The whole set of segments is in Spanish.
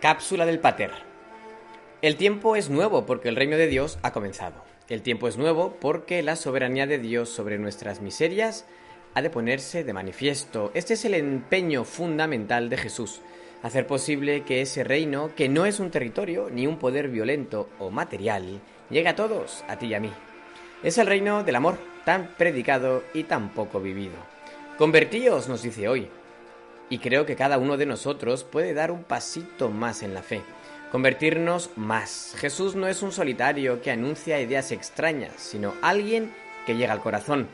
Cápsula del Pater. El tiempo es nuevo porque el reino de Dios ha comenzado. El tiempo es nuevo porque la soberanía de Dios sobre nuestras miserias ha de ponerse de manifiesto. Este es el empeño fundamental de Jesús, hacer posible que ese reino, que no es un territorio ni un poder violento o material, llegue a todos, a ti y a mí. Es el reino del amor, tan predicado y tan poco vivido. Convertíos, nos dice hoy, y creo que cada uno de nosotros puede dar un pasito más en la fe, convertirnos más. Jesús no es un solitario que anuncia ideas extrañas, sino alguien que llega al corazón.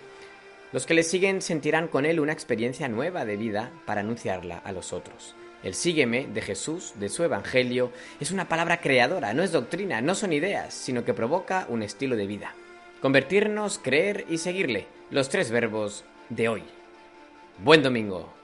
Los que le siguen sentirán con él una experiencia nueva de vida para anunciarla a los otros. El sígueme de Jesús, de su Evangelio, es una palabra creadora, no es doctrina, no son ideas, sino que provoca un estilo de vida. Convertirnos, creer y seguirle, los tres verbos de hoy. Buen domingo.